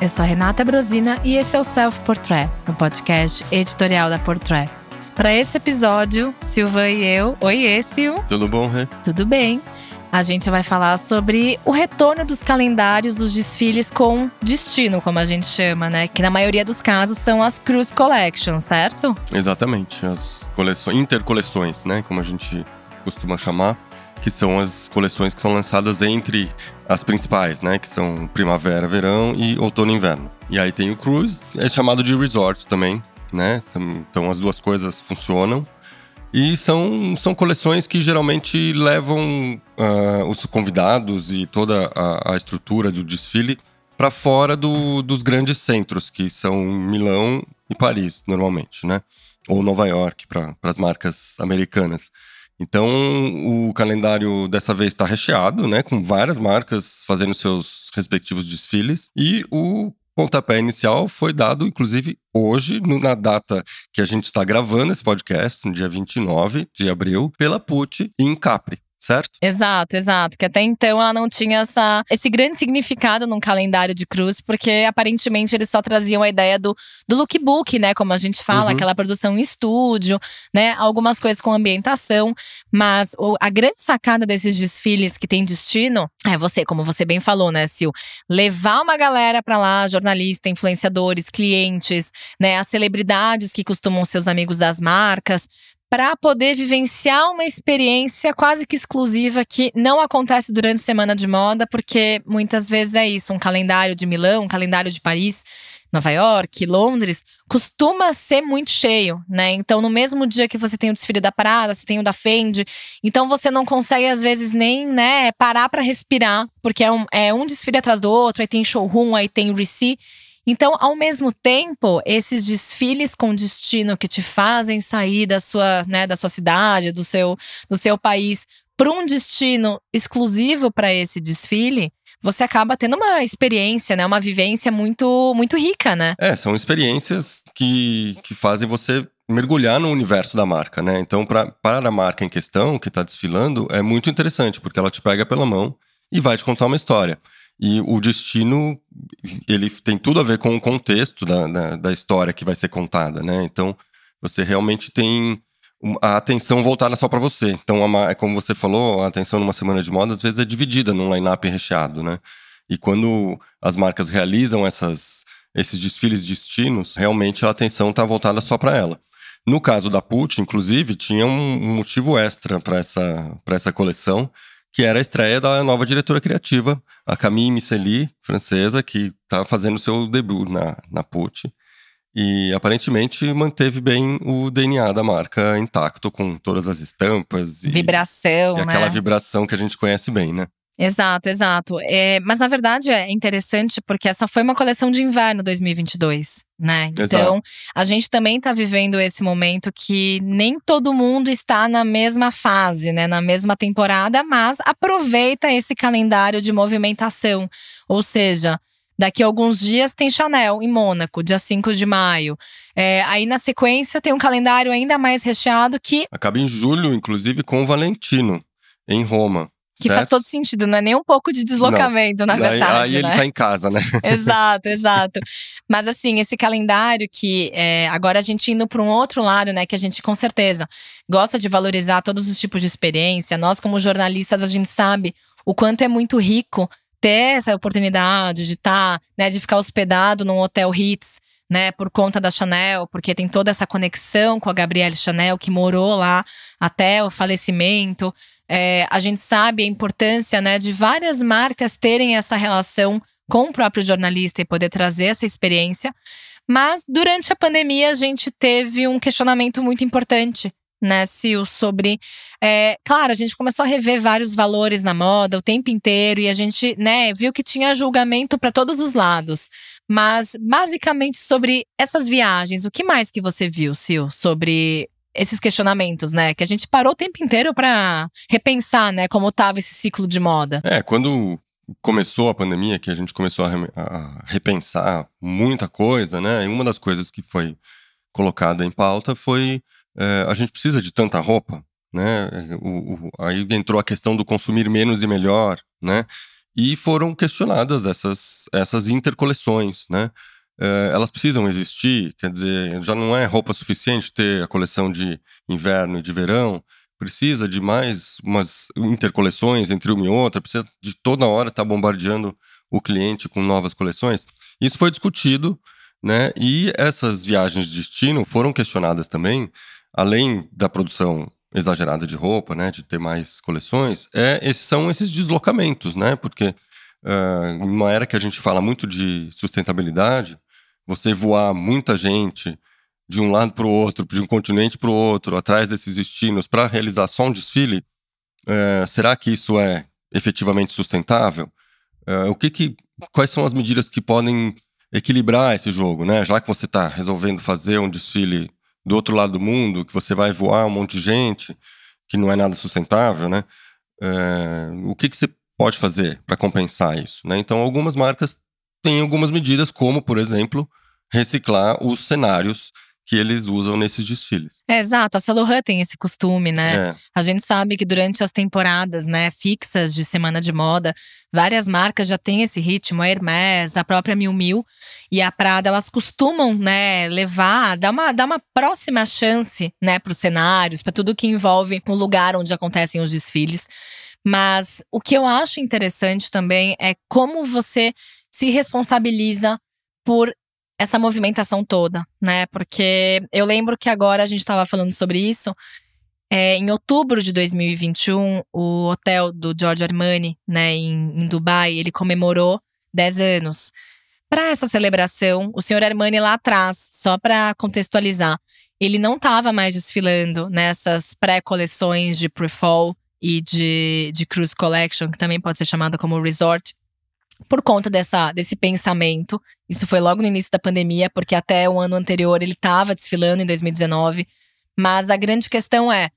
Eu sou a Renata Brosina e esse é o Self Portrait, o podcast editorial da Portrait. Para esse episódio, Silva e eu. Oi, Sil. Tudo bom, Rê? Tudo bem. A gente vai falar sobre o retorno dos calendários dos desfiles com destino, como a gente chama, né? Que na maioria dos casos são as Cruise Collections, certo? Exatamente, as coleções, intercoleções, né? Como a gente costuma chamar que são as coleções que são lançadas entre as principais, né? Que são primavera, verão e outono e inverno. E aí tem o cruise, é chamado de resort também, né? Então as duas coisas funcionam. E são, são coleções que geralmente levam uh, os convidados e toda a, a estrutura do desfile para fora do, dos grandes centros, que são Milão e Paris, normalmente, né? Ou Nova York, para as marcas americanas. Então, o calendário dessa vez está recheado, né, com várias marcas fazendo seus respectivos desfiles. E o pontapé inicial foi dado, inclusive, hoje, na data que a gente está gravando esse podcast, no dia 29 de abril, pela PUT em Capri certo? Exato, exato. Que até então ela não tinha essa, esse grande significado num calendário de cruz, porque aparentemente eles só traziam a ideia do, do lookbook, né? Como a gente fala, uhum. aquela produção em estúdio, né? Algumas coisas com ambientação. Mas o, a grande sacada desses desfiles que tem destino é você, como você bem falou, né, Sil? Levar uma galera pra lá, jornalista, influenciadores, clientes, né? As celebridades que costumam ser os amigos das marcas, para poder vivenciar uma experiência quase que exclusiva que não acontece durante a semana de moda, porque muitas vezes é isso, um calendário de Milão, um calendário de Paris, Nova York, Londres, costuma ser muito cheio, né? Então, no mesmo dia que você tem o desfile da Prada, você tem o da Fendi, então você não consegue às vezes nem, né, parar para respirar, porque é um, é um desfile atrás do outro, aí tem showroom, aí tem receipt. Então, ao mesmo tempo, esses desfiles com destino que te fazem sair da sua, né, da sua cidade, do seu, do seu país, para um destino exclusivo para esse desfile, você acaba tendo uma experiência, né, uma vivência muito, muito rica, né? É, são experiências que, que fazem você mergulhar no universo da marca, né? Então, pra, para a marca em questão que está desfilando, é muito interessante, porque ela te pega pela mão e vai te contar uma história. E o destino, ele tem tudo a ver com o contexto da, da, da história que vai ser contada, né? Então, você realmente tem a atenção voltada só para você. Então, é como você falou, a atenção numa semana de moda às vezes é dividida num line-up recheado, né? E quando as marcas realizam essas, esses desfiles de destinos, realmente a atenção está voltada só para ela. No caso da Put, inclusive, tinha um motivo extra para essa, essa coleção, que era a estreia da nova diretora criativa, a Camille Miceli, francesa, que está fazendo seu debut na, na Pucci. E aparentemente manteve bem o DNA da marca intacto, com todas as estampas. E, vibração, e aquela né? vibração que a gente conhece bem, né? Exato, exato. É, mas na verdade é interessante porque essa foi uma coleção de inverno 2022, né? Então exato. a gente também está vivendo esse momento que nem todo mundo está na mesma fase, né? Na mesma temporada, mas aproveita esse calendário de movimentação. Ou seja, Daqui a alguns dias tem Chanel em Mônaco, dia 5 de maio. É, aí na sequência tem um calendário ainda mais recheado que. Acaba em julho, inclusive, com o Valentino, em Roma. Que certo? faz todo sentido, não é nem um pouco de deslocamento, não. na verdade. Aí, né? ele tá em casa, né? exato, exato. Mas assim, esse calendário que é, agora a gente indo para um outro lado, né? Que a gente com certeza gosta de valorizar todos os tipos de experiência. Nós, como jornalistas, a gente sabe o quanto é muito rico ter essa oportunidade de estar, tá, né, de ficar hospedado num hotel Ritz, né, por conta da Chanel, porque tem toda essa conexão com a Gabrielle Chanel que morou lá até o falecimento. É, a gente sabe a importância né, de várias marcas terem essa relação com o próprio jornalista e poder trazer essa experiência. Mas durante a pandemia a gente teve um questionamento muito importante, né, Sil, sobre. É, claro, a gente começou a rever vários valores na moda o tempo inteiro e a gente, né, viu que tinha julgamento para todos os lados. Mas, basicamente, sobre essas viagens, o que mais que você viu, Sil, sobre esses questionamentos, né? Que a gente parou o tempo inteiro para repensar, né, como estava esse ciclo de moda. É, quando começou a pandemia, que a gente começou a, a repensar muita coisa, né? E uma das coisas que foi colocada em pauta foi é, a gente precisa de tanta roupa, né? O, o, aí entrou a questão do consumir menos e melhor, né? e foram questionadas essas, essas intercoleções, né? Uh, elas precisam existir, quer dizer, já não é roupa suficiente ter a coleção de inverno e de verão, precisa de mais umas intercoleções entre uma e outra, precisa de toda hora estar tá bombardeando o cliente com novas coleções. Isso foi discutido, né? E essas viagens de destino foram questionadas também, além da produção exagerada de roupa, né, de ter mais coleções, é, são esses deslocamentos, né? Porque uh, uma era que a gente fala muito de sustentabilidade, você voar muita gente de um lado para o outro, de um continente para o outro, atrás desses destinos, para realizar só um desfile, é, será que isso é efetivamente sustentável? É, o que que, quais são as medidas que podem equilibrar esse jogo, né? Já que você está resolvendo fazer um desfile do outro lado do mundo, que você vai voar um monte de gente, que não é nada sustentável, né? É, o que, que você pode fazer para compensar isso? Né? Então, algumas marcas têm algumas medidas, como, por exemplo, reciclar os cenários que eles usam nesses desfiles. É, exato, a Laurent tem esse costume, né? É. A gente sabe que durante as temporadas, né, fixas de semana de moda, várias marcas já têm esse ritmo, a Hermès, a própria Miu Miu e a Prada, elas costumam, né, levar, dar uma, dar uma próxima chance, né, para os cenários, para tudo que envolve o lugar onde acontecem os desfiles. Mas o que eu acho interessante também é como você se responsabiliza por essa movimentação toda, né? Porque eu lembro que agora a gente estava falando sobre isso. É, em outubro de 2021, o hotel do Giorgio Armani, né, em, em Dubai, ele comemorou 10 anos. Para essa celebração, o senhor Armani lá atrás, só para contextualizar, ele não estava mais desfilando nessas pré-coleções de pre-fall e de, de cruise collection, que também pode ser chamada como resort, por conta dessa, desse pensamento. Isso foi logo no início da pandemia, porque até o ano anterior ele estava desfilando em 2019. Mas a grande questão é,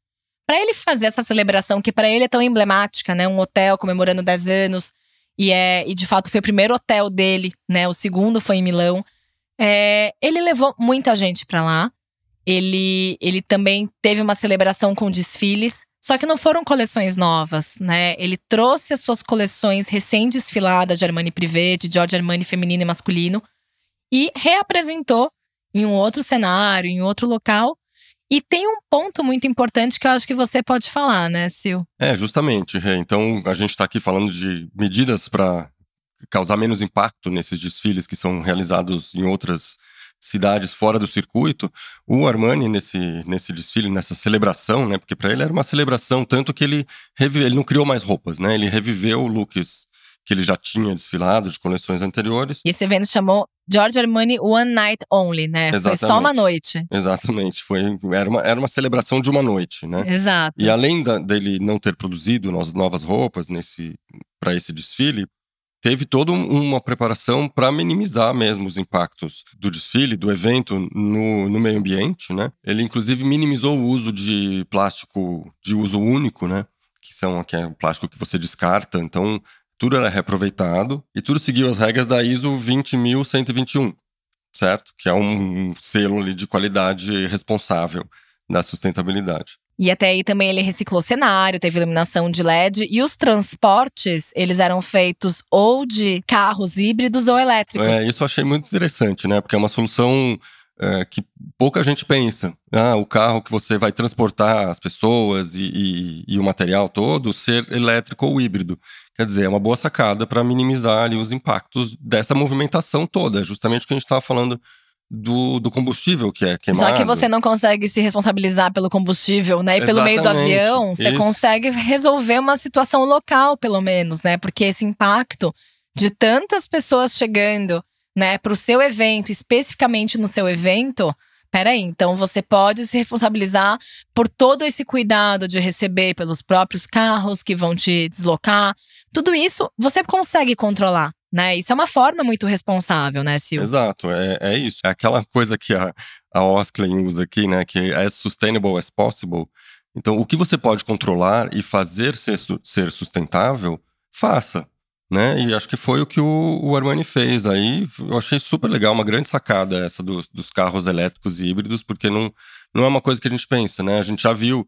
para ele fazer essa celebração que para ele é tão emblemática, né, um hotel comemorando 10 anos e é e de fato foi o primeiro hotel dele, né, o segundo foi em Milão. É, ele levou muita gente para lá. Ele ele também teve uma celebração com desfiles só que não foram coleções novas, né? Ele trouxe as suas coleções recém-desfiladas de Armani Privé, de Giorgio Armani feminino e masculino, e reapresentou em um outro cenário, em outro local. E tem um ponto muito importante que eu acho que você pode falar, né, Sil? É, justamente. Então, a gente está aqui falando de medidas para causar menos impacto nesses desfiles que são realizados em outras cidades fora do circuito, o Armani nesse, nesse desfile, nessa celebração, né? Porque para ele era uma celebração, tanto que ele, revive, ele não criou mais roupas, né? Ele reviveu looks que ele já tinha desfilado de coleções anteriores. E esse evento chamou George Armani One Night Only, né? Exatamente. Foi só uma noite. Exatamente. Foi, era, uma, era uma celebração de uma noite, né? Exato. E além da, dele não ter produzido novas roupas nesse para esse desfile, teve toda uma preparação para minimizar mesmo os impactos do desfile, do evento no, no meio ambiente, né? Ele inclusive minimizou o uso de plástico de uso único, né? Que são que é o plástico que você descarta, então tudo era reaproveitado e tudo seguiu as regras da ISO 20121, certo? Que é um selo ali de qualidade responsável da sustentabilidade. E até aí também ele reciclou cenário, teve iluminação de LED e os transportes, eles eram feitos ou de carros híbridos ou elétricos. É, isso eu achei muito interessante, né? Porque é uma solução é, que pouca gente pensa. Ah, o carro que você vai transportar as pessoas e, e, e o material todo ser elétrico ou híbrido. Quer dizer, é uma boa sacada para minimizar ali, os impactos dessa movimentação toda, justamente o que a gente estava falando do, do combustível que é queimado. Já que você não consegue se responsabilizar pelo combustível, né? E pelo Exatamente. meio do avião, você Isso. consegue resolver uma situação local, pelo menos, né? Porque esse impacto de tantas pessoas chegando, né, para o seu evento, especificamente no seu evento. Peraí, então você pode se responsabilizar por todo esse cuidado de receber pelos próprios carros que vão te deslocar. Tudo isso você consegue controlar né? Isso é uma forma muito responsável, né, Sil? Exato, é, é isso. É aquela coisa que a, a Osklen usa aqui, né? Que é as sustainable as possible. Então, o que você pode controlar e fazer ser, ser sustentável, faça. Né? E acho que foi o que o, o, Armani fez. Aí eu achei super legal, uma grande sacada essa dos, dos carros elétricos e híbridos, porque não, não é uma coisa que a gente pensa, né? A gente já viu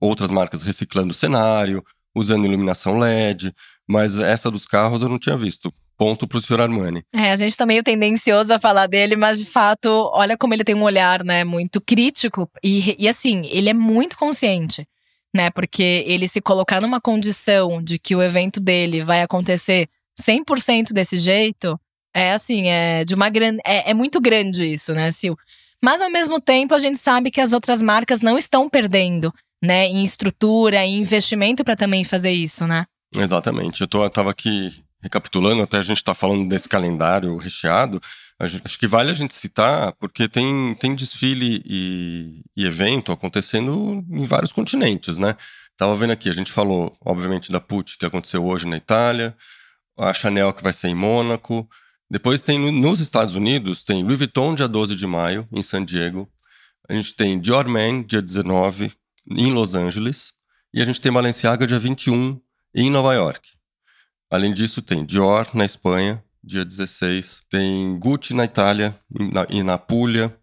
outras marcas reciclando o cenário, usando iluminação LED, Mas essa dos carros eu não tinha visto. Ponto pro senhor Armani. É, a gente tá meio tendencioso a falar dele, mas de fato, olha como ele tem um olhar, né, muito crítico. E, e assim, ele é muito consciente, né? Porque ele se colocar numa condição de que o evento dele vai acontecer 100% desse jeito, é assim, é de uma grande. É, é muito grande isso, né, Sil? Mas ao mesmo tempo, a gente sabe que as outras marcas não estão perdendo, né, em estrutura, em investimento para também fazer isso, né? Exatamente. Eu, tô, eu tava aqui recapitulando, até a gente está falando desse calendário recheado, acho que vale a gente citar, porque tem, tem desfile e, e, evento acontecendo em vários continentes, né? Tava vendo aqui, a gente falou, obviamente, da PUT, que aconteceu hoje na Itália, a Chanel, que vai ser em Mônaco. Depois tem nos Estados Unidos, tem Louis Vuitton, dia 12 de maio, em San Diego. A gente tem Dior Man, dia 19, em Los Angeles. E a gente tem Balenciaga, dia 21, em Nova York. Além disso, tem Dior na Espanha, dia 16, tem Gucci na Itália na, e na Puglia,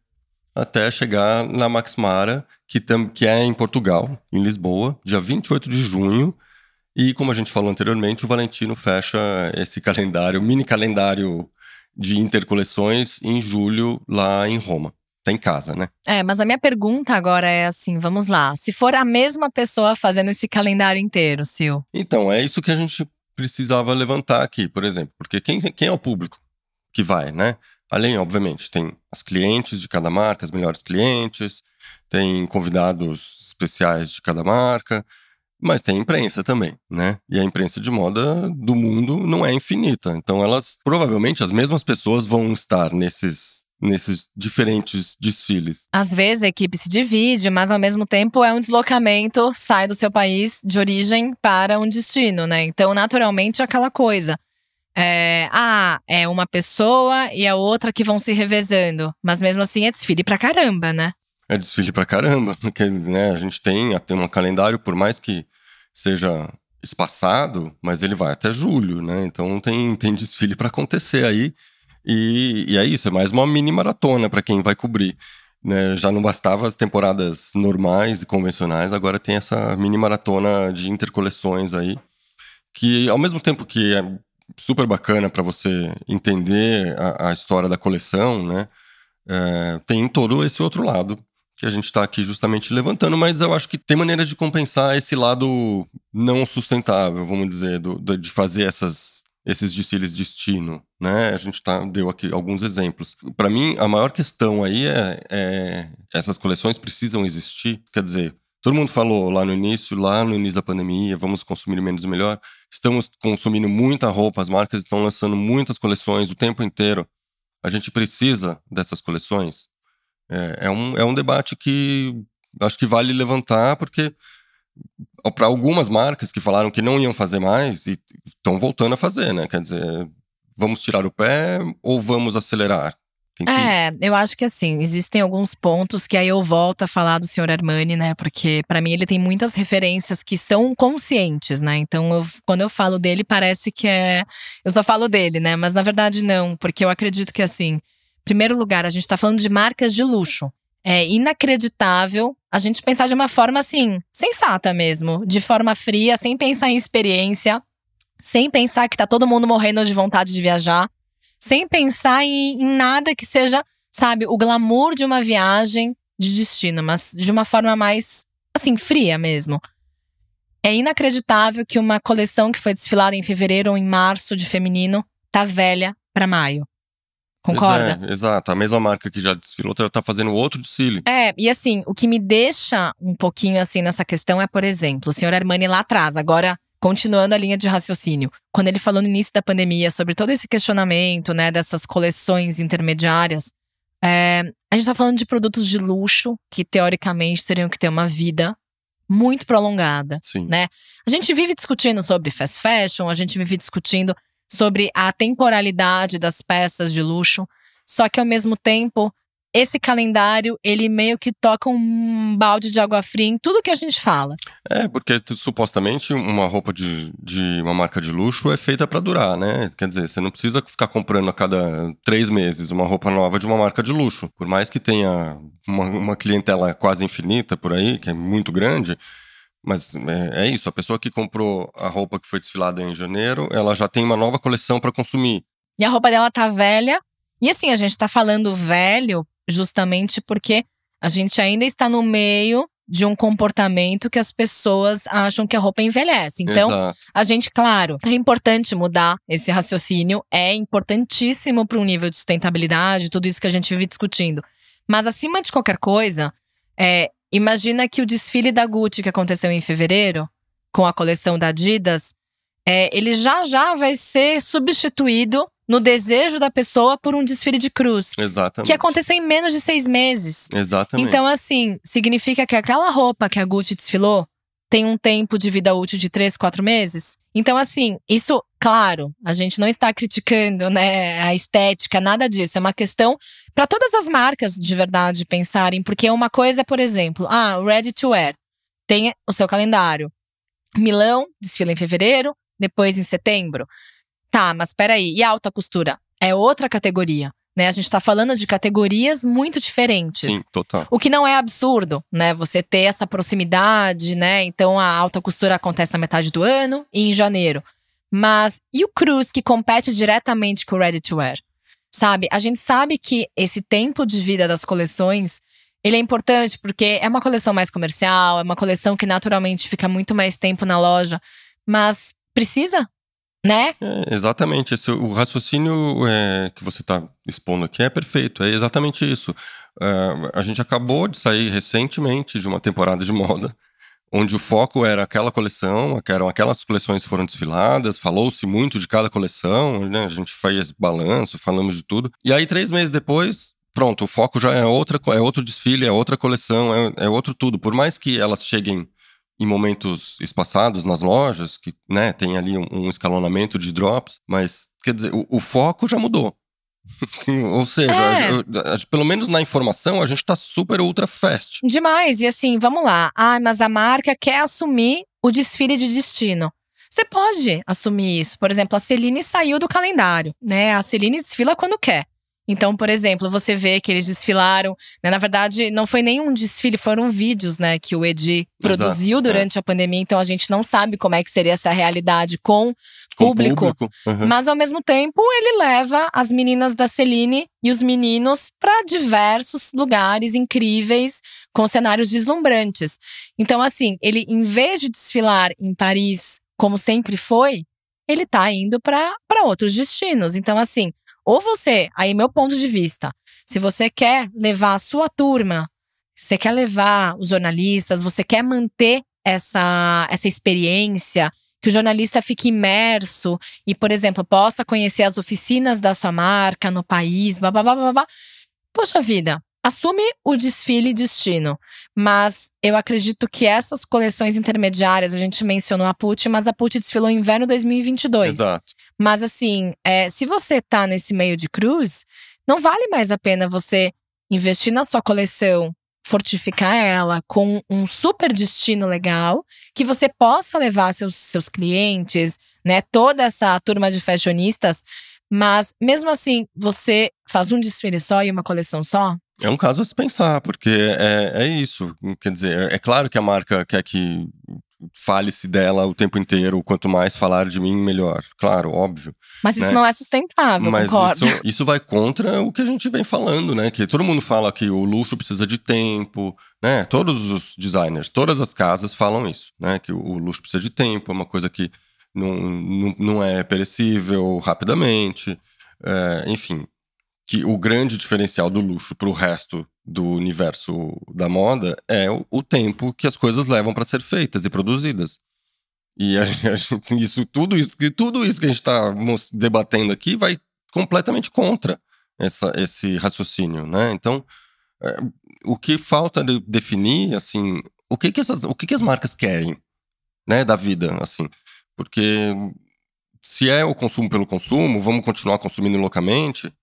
até chegar na Max Mara, que, tam, que é em Portugal, em Lisboa, dia 28 de junho. E como a gente falou anteriormente, o Valentino fecha esse calendário, mini calendário de intercoleções em julho lá em Roma. Tá em casa, né? É, mas a minha pergunta agora é assim: vamos lá. Se for a mesma pessoa fazendo esse calendário inteiro, Sil. Então, é isso que a gente precisava levantar aqui, por exemplo. Porque quem, quem é o público que vai, né? Além, obviamente, tem as clientes de cada marca, as melhores clientes, tem convidados especiais de cada marca, mas tem imprensa também, né? E a imprensa de moda do mundo não é infinita. Então, elas, provavelmente, as mesmas pessoas vão estar nesses nesses diferentes desfiles? Às vezes a equipe se divide, mas ao mesmo tempo é um deslocamento, sai do seu país de origem para um destino, né? Então, naturalmente, é aquela coisa. É, ah, é uma pessoa e a outra que vão se revezando. Mas mesmo assim é desfile pra caramba, né? É desfile pra caramba, porque né, a gente tem até um calendário, por mais que seja espaçado, mas ele vai até julho, né? Então tem, tem desfile para acontecer aí. E, e é isso, é mais uma mini maratona para quem vai cobrir. Né? Já não bastava as temporadas normais e convencionais, agora tem essa mini maratona de intercoleções aí, que ao mesmo tempo que é super bacana para você entender a, a, história da coleção, né? É, tem todo esse outro lado que a gente está aqui justamente levantando, mas eu acho que tem maneiras de compensar esse lado não sustentável, vamos dizer, do, de fazer essas esses desfiles destino, né? A gente tá, deu aqui alguns exemplos. Para mim, a maior questão aí é, é essas coleções precisam existir. Quer dizer, todo mundo falou lá no início, lá no início da pandemia, vamos consumir menos e melhor. Estamos consumindo muita roupa, as marcas estão lançando muitas coleções o tempo inteiro. A gente precisa dessas coleções. É, é um, é um debate que acho que vale levantar, porque para algumas marcas que falaram que não iam fazer mais e estão voltando a fazer, né? Quer dizer, vamos tirar o pé ou vamos acelerar? Que... É, eu acho que assim, existem alguns pontos que aí eu volto a falar do senhor Armani, né? Porque para mim ele tem muitas referências que são conscientes, né? Então, eu, quando eu falo dele, parece que é. Eu só falo dele, né? Mas na verdade não, porque eu acredito que assim, primeiro lugar, a gente tá falando de marcas de luxo. É inacreditável a gente pensar de uma forma assim, sensata mesmo, de forma fria, sem pensar em experiência, sem pensar que tá todo mundo morrendo de vontade de viajar, sem pensar em, em nada que seja, sabe, o glamour de uma viagem de destino, mas de uma forma mais, assim, fria mesmo. É inacreditável que uma coleção que foi desfilada em fevereiro ou em março de feminino tá velha para maio. Concorda? É, exato. A mesma marca que já desfilou tá, tá fazendo outro desfile. É, e assim, o que me deixa um pouquinho assim nessa questão é, por exemplo, o senhor Armani lá atrás, agora continuando a linha de raciocínio, quando ele falou no início da pandemia sobre todo esse questionamento, né, dessas coleções intermediárias, é, a gente tá falando de produtos de luxo que teoricamente teriam que ter uma vida muito prolongada, Sim. né? A gente vive discutindo sobre fast fashion, a gente vive discutindo sobre a temporalidade das peças de luxo. Só que ao mesmo tempo, esse calendário, ele meio que toca um balde de água fria em tudo que a gente fala. É, porque supostamente uma roupa de, de uma marca de luxo é feita para durar, né? Quer dizer, você não precisa ficar comprando a cada três meses uma roupa nova de uma marca de luxo. Por mais que tenha uma, uma clientela quase infinita por aí, que é muito grande, Mas é, é, isso, a pessoa que comprou a roupa que foi desfilada em janeiro, ela já tem uma nova coleção para consumir. E a roupa dela tá velha. E assim, a gente tá falando velho justamente porque a gente ainda está no meio de um comportamento que as pessoas acham que a roupa envelhece. Então, Exato. a gente, claro, é importante mudar esse raciocínio, é importantíssimo para um nível de sustentabilidade, tudo isso que a gente vive discutindo. Mas acima de qualquer coisa, é, imagina que o desfile da Gucci que aconteceu em fevereiro, com a coleção da Adidas, é, ele já já vai ser substituído no desejo da pessoa por um desfile de cruz. Exatamente. Que aconteceu em menos de seis meses. Exatamente. Então, assim, significa que aquela roupa que a Gucci desfilou tem um tempo de vida útil de três, quatro meses. Então, assim, isso, claro, a gente não está criticando, né, a estética, nada disso. É uma questão para todas as marcas de verdade pensarem, porque uma coisa, por exemplo, ah, ready to wear tem o seu calendário. Milão desfila em fevereiro, depois em setembro. Tá, mas peraí, e alta costura? É outra categoria. Né? A gente está falando de categorias muito diferentes. Sim, total. O que não é absurdo, né? Você ter essa proximidade, né? Então a alta costura acontece na metade do ano e em janeiro. Mas e o Cruz que compete diretamente com o Ready to Wear? Sabe? A gente sabe que esse tempo de vida das coleções ele é importante porque é uma coleção mais comercial, é uma coleção que naturalmente fica muito mais tempo na loja, mas precisa né? É, exatamente. Esse, o raciocínio é, que você está expondo aqui é perfeito. É exatamente isso. Uh, a gente acabou de sair recentemente de uma temporada de moda, onde o foco era aquela coleção, eram aquelas coleções foram desfiladas, falou-se muito de cada coleção, né? A gente fez balanço, falamos de tudo. E aí, três meses depois, pronto, o foco já é outra, é outro desfile, é outra coleção, é, é outro tudo. Por mais que elas cheguem em momentos espaçados nas lojas, que né, tem ali um, um escalonamento de drops, mas quer dizer, o, o foco já mudou. Ou seja, É. a- a- a- pelo menos na informação, a gente tá super ultra fast. Demais. E assim, vamos lá. Ah, mas a marca quer assumir o desfile de destino. Você pode assumir isso. Por exemplo, a Celine saiu do calendário, né? A Celine desfila quando quer. Então, por exemplo, você vê que eles desfilaram. né? Na verdade, não foi nenhum desfile, foram vídeos, né? Que o Edi produziu é. durante a pandemia. Então, a gente não sabe como é que seria essa realidade com Com o público. Uhum. Mas ao mesmo tempo, ele leva as meninas da Celine e os meninos para diversos lugares incríveis, com cenários deslumbrantes. Então, assim, ele, em vez de desfilar em Paris, como sempre foi, ele tá indo para outros destinos. Então, assim, ou você, aí meu ponto de vista, se você quer levar a sua turma, você quer levar os jornalistas, você quer manter essa, essa experiência, que o jornalista fique imerso e, por exemplo, possa conhecer as oficinas da sua marca no país, babá. Poxa vida, assume o desfile destino. Mas eu acredito que essas coleções intermediárias, a gente mencionou a Pucci, mas a Pucci desfilou em inverno 2022. Exato. Mas assim, é, se você tá nesse meio de cruz, não vale mais a pena você investir na sua coleção, fortificar ela com um super destino legal, que você possa levar seus, seus clientes, né, toda essa turma de fashionistas, mas mesmo assim, você faz um desfile só e uma coleção só? É um caso a se pensar, porque é, é isso. Quer dizer, é, é claro que a marca quer que fale-se dela o tempo inteiro, quanto mais falar de mim, melhor. Claro, óbvio. Mas isso Né? não é sustentável, Mas concordo. isso, isso vai contra o que a gente vem falando, né? Que todo mundo fala que o luxo precisa de tempo, né? Todos os designers, todas as casas falam isso, né? Que o luxo precisa de tempo, é uma coisa que não, não, não é perecível rapidamente. É, enfim, que o grande diferencial do luxo para o resto do universo da moda é o, o tempo que as coisas levam para ser feitas e produzidas. E a a gente- isso, tudo isso, tudo isso que a gente está debatendo aqui vai completamente contra essa, esse raciocínio, né? Então, é, o que falta de definir, assim, o que que essas, o que que as marcas querem, né, da vida, assim, porque se é o consumo pelo consumo, vamos continuar consumindo loucamente,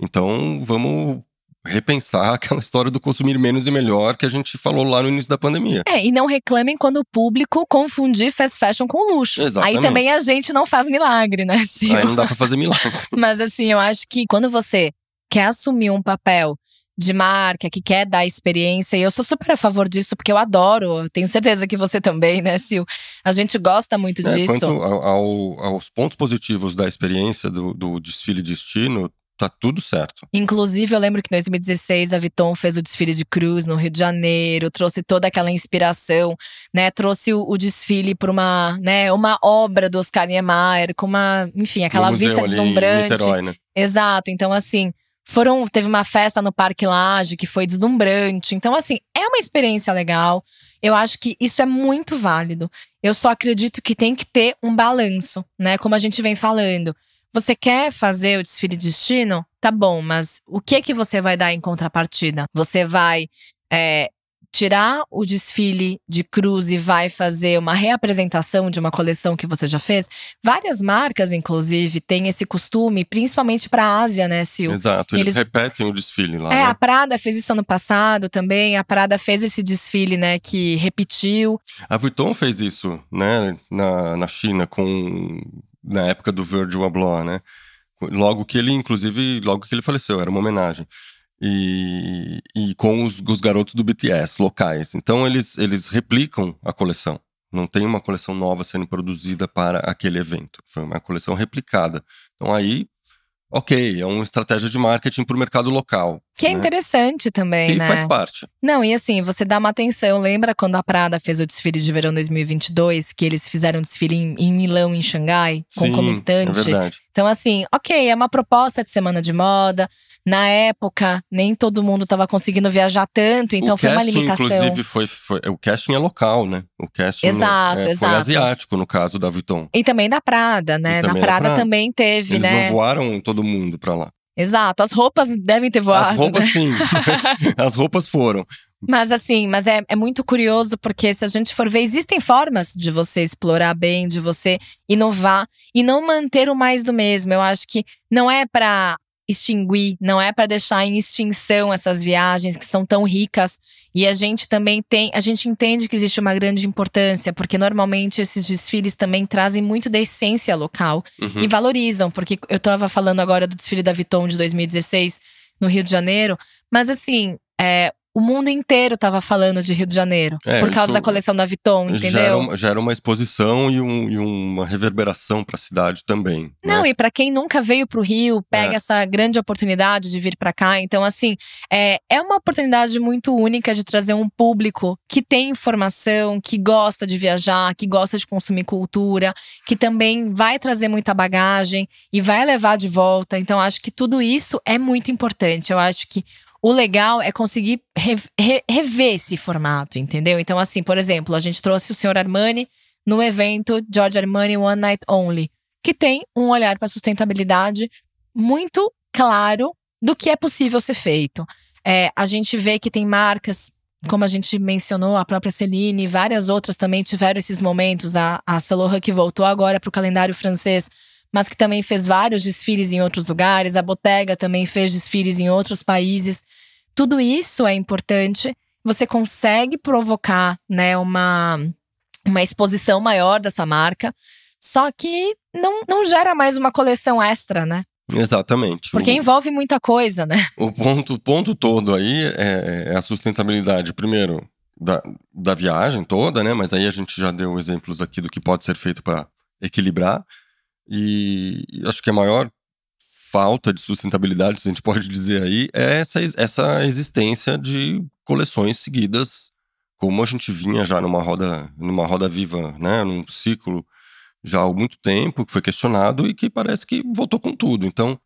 então vamos repensar aquela história do consumir menos e melhor que a gente falou lá no início da pandemia. É, e não reclamem quando o público confundir fast fashion com luxo. Exatamente. Aí também a gente não faz milagre, né, Sil? Aí não dá para fazer milagre. Mas assim, eu acho que quando você quer assumir um papel de marca, que quer dar experiência. E eu sou super a favor disso, porque eu adoro. Tenho certeza que você também, né, Sil? A gente gosta muito é, disso. Quanto ao, aos pontos positivos da experiência do, do desfile destino, tá tudo certo. Inclusive, eu lembro que em 2016 a Vuitton fez o desfile de cruz no Rio de Janeiro, trouxe toda aquela inspiração, né? Trouxe o, o desfile para uma, né, uma obra do Oscar Niemeyer, com uma, enfim, aquela vista deslumbrante. Niterói, né? Exato. Então, assim, foram, teve uma festa no Parque Lage que foi deslumbrante. Então, assim, é uma experiência legal. Eu acho que isso é muito válido. Eu só acredito que tem que ter um balanço, né? Como a gente vem falando. Você quer fazer o desfile de destino? Tá bom, mas o que que você vai dar em contrapartida? Você vai é, tirar o desfile de cruz e vai fazer uma reapresentação de uma coleção que você já fez? Várias marcas, inclusive, têm esse costume, principalmente para a Ásia, né, Sil? Exato, eles, eles, repetem o desfile lá. É, né? a Prada fez isso ano passado também. A Prada fez esse desfile, né, que repetiu. A Vuitton fez isso, né, na, na China com na época do Virgil Abloh, né? Logo que ele, inclusive, logo que ele faleceu, era uma homenagem. E, e com os, os garotos do BTS locais. Então eles, eles replicam a coleção. Não tem uma coleção nova sendo produzida para aquele evento. Foi uma coleção replicada. Então aí ok, é uma estratégia de marketing para o mercado local. Que é né? interessante também, que né? faz parte. Não, e assim, você dá uma atenção. Lembra quando a Prada fez o desfile de verão 2022, que eles fizeram um desfile em, em Milão, em Xangai, concomitante? Sim, é verdade. Então, assim, ok, é uma proposta de semana de moda. Na época, nem todo mundo estava conseguindo viajar tanto, então o foi casting, uma limitação. Inclusive, foi, foi, o casting é local, né? O casting exato, é, exato. foi asiático, no caso da Vuitton. E também da Prada, né? Na Prada, Prada, também teve, Eles né? não voaram todo mundo pra lá. Exato, as roupas devem ter voado. As roupas né? sim, as roupas foram. Mas assim, mas é, é muito curioso porque se a gente for ver, existem formas de você explorar bem, de você inovar e não manter o mais do mesmo. Eu acho que não é para extinguir, não é para deixar em extinção essas viagens que são tão ricas. E a gente também tem, a gente entende que existe uma grande importância, porque normalmente esses desfiles também trazem muito da essência local uhum. e valorizam, porque eu estava falando agora do desfile da Vuitton de 2016 no Rio de Janeiro, mas assim, é, o mundo inteiro estava falando de Rio de Janeiro. É, por causa da coleção da Vuitton, entendeu? Já era uma, já era uma exposição e, um, e uma reverberação para a cidade também. Não, né? e para quem nunca veio para o Rio, pega é. essa grande oportunidade de vir para cá. Então, assim, é, é uma oportunidade muito única de trazer um público que tem informação, que gosta de viajar, que gosta de consumir cultura, que também vai trazer muita bagagem e vai levar de volta. Então, acho que tudo isso é muito importante. Eu acho que o legal é conseguir re, re, rever esse formato, entendeu? Então, assim, por exemplo, a gente trouxe o senhor Armani no evento George Armani One Night Only, que tem um olhar para sustentabilidade muito claro do que é possível ser feito. É, a gente vê que tem marcas, como a gente mencionou, a própria Celine e várias outras também tiveram esses momentos. A, a Laurent que voltou agora para o calendário francês, mas que também fez vários desfiles em outros lugares. A Bottega também fez desfiles em outros países. Tudo isso é importante. Você consegue provocar, né, uma, uma exposição maior da sua marca, só que não, não gera mais uma coleção extra, né? Exatamente. Porque o, envolve muita coisa, né? O ponto, ponto todo aí é, é a sustentabilidade, primeiro, da, da viagem toda, né? Mas aí a gente já deu exemplos aqui do que pode ser feito para equilibrar. E acho que a maior falta de sustentabilidade, se a gente pode dizer aí, é essa, essa existência de coleções seguidas, como a gente vinha já numa roda, numa roda viva, né, num ciclo já há muito tempo, que foi questionado e que parece que voltou com tudo. Então,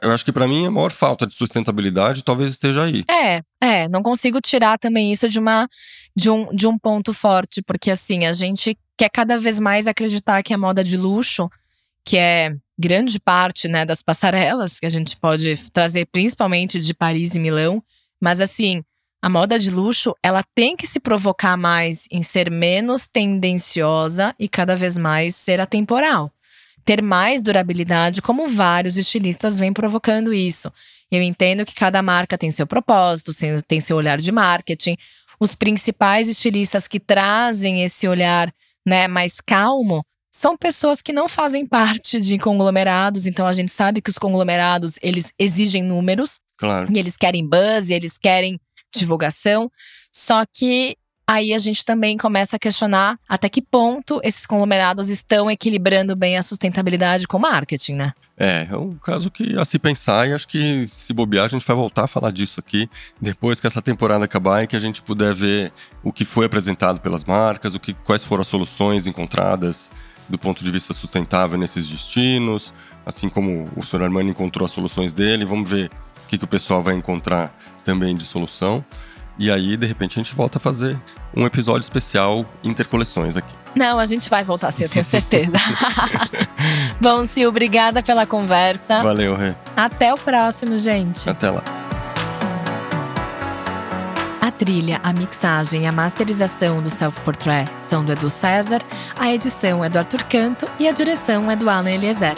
eu acho que para mim a maior falta de sustentabilidade talvez esteja aí. É, é, não consigo tirar também isso de uma de um, de um ponto forte, porque assim, a gente quer cada vez mais acreditar que a moda de luxo que é grande parte né, das passarelas que a gente pode trazer, principalmente de Paris e Milão. Mas assim, a moda de luxo, ela tem que se provocar mais em ser menos tendenciosa e cada vez mais ser atemporal. Ter mais durabilidade, como vários estilistas vêm provocando isso. Eu entendo que cada marca tem seu propósito, tem seu olhar de marketing. Os principais estilistas que trazem esse olhar né, mais calmo são pessoas que não fazem parte de conglomerados, então a gente sabe que os conglomerados, eles exigem números. Claro. E eles querem buzz, e eles querem divulgação. Só que aí a gente também começa a questionar até que ponto esses conglomerados estão equilibrando bem a sustentabilidade com o marketing, né? É, é um caso que a se pensar e acho que se bobear a gente vai voltar a falar disso aqui depois que essa temporada acabar e que a gente puder ver o que foi apresentado pelas marcas, o que, quais foram as soluções encontradas do ponto de vista sustentável nesses destinos, assim como o Sr. Armani encontrou as soluções dele, vamos ver o que, que o pessoal vai encontrar também de solução. E aí, de repente, a gente volta a fazer um episódio especial intercoleções aqui. Não, a gente vai voltar sim, eu tenho certeza. Bom, Sil, obrigada pela conversa. Valeu, Rê. Até o próximo, gente. Até lá. Trilha, a mixagem e a masterização do Self Portrait são do Edu César, a edição é do Arthur Canto e a direção é do Alan Eliezer.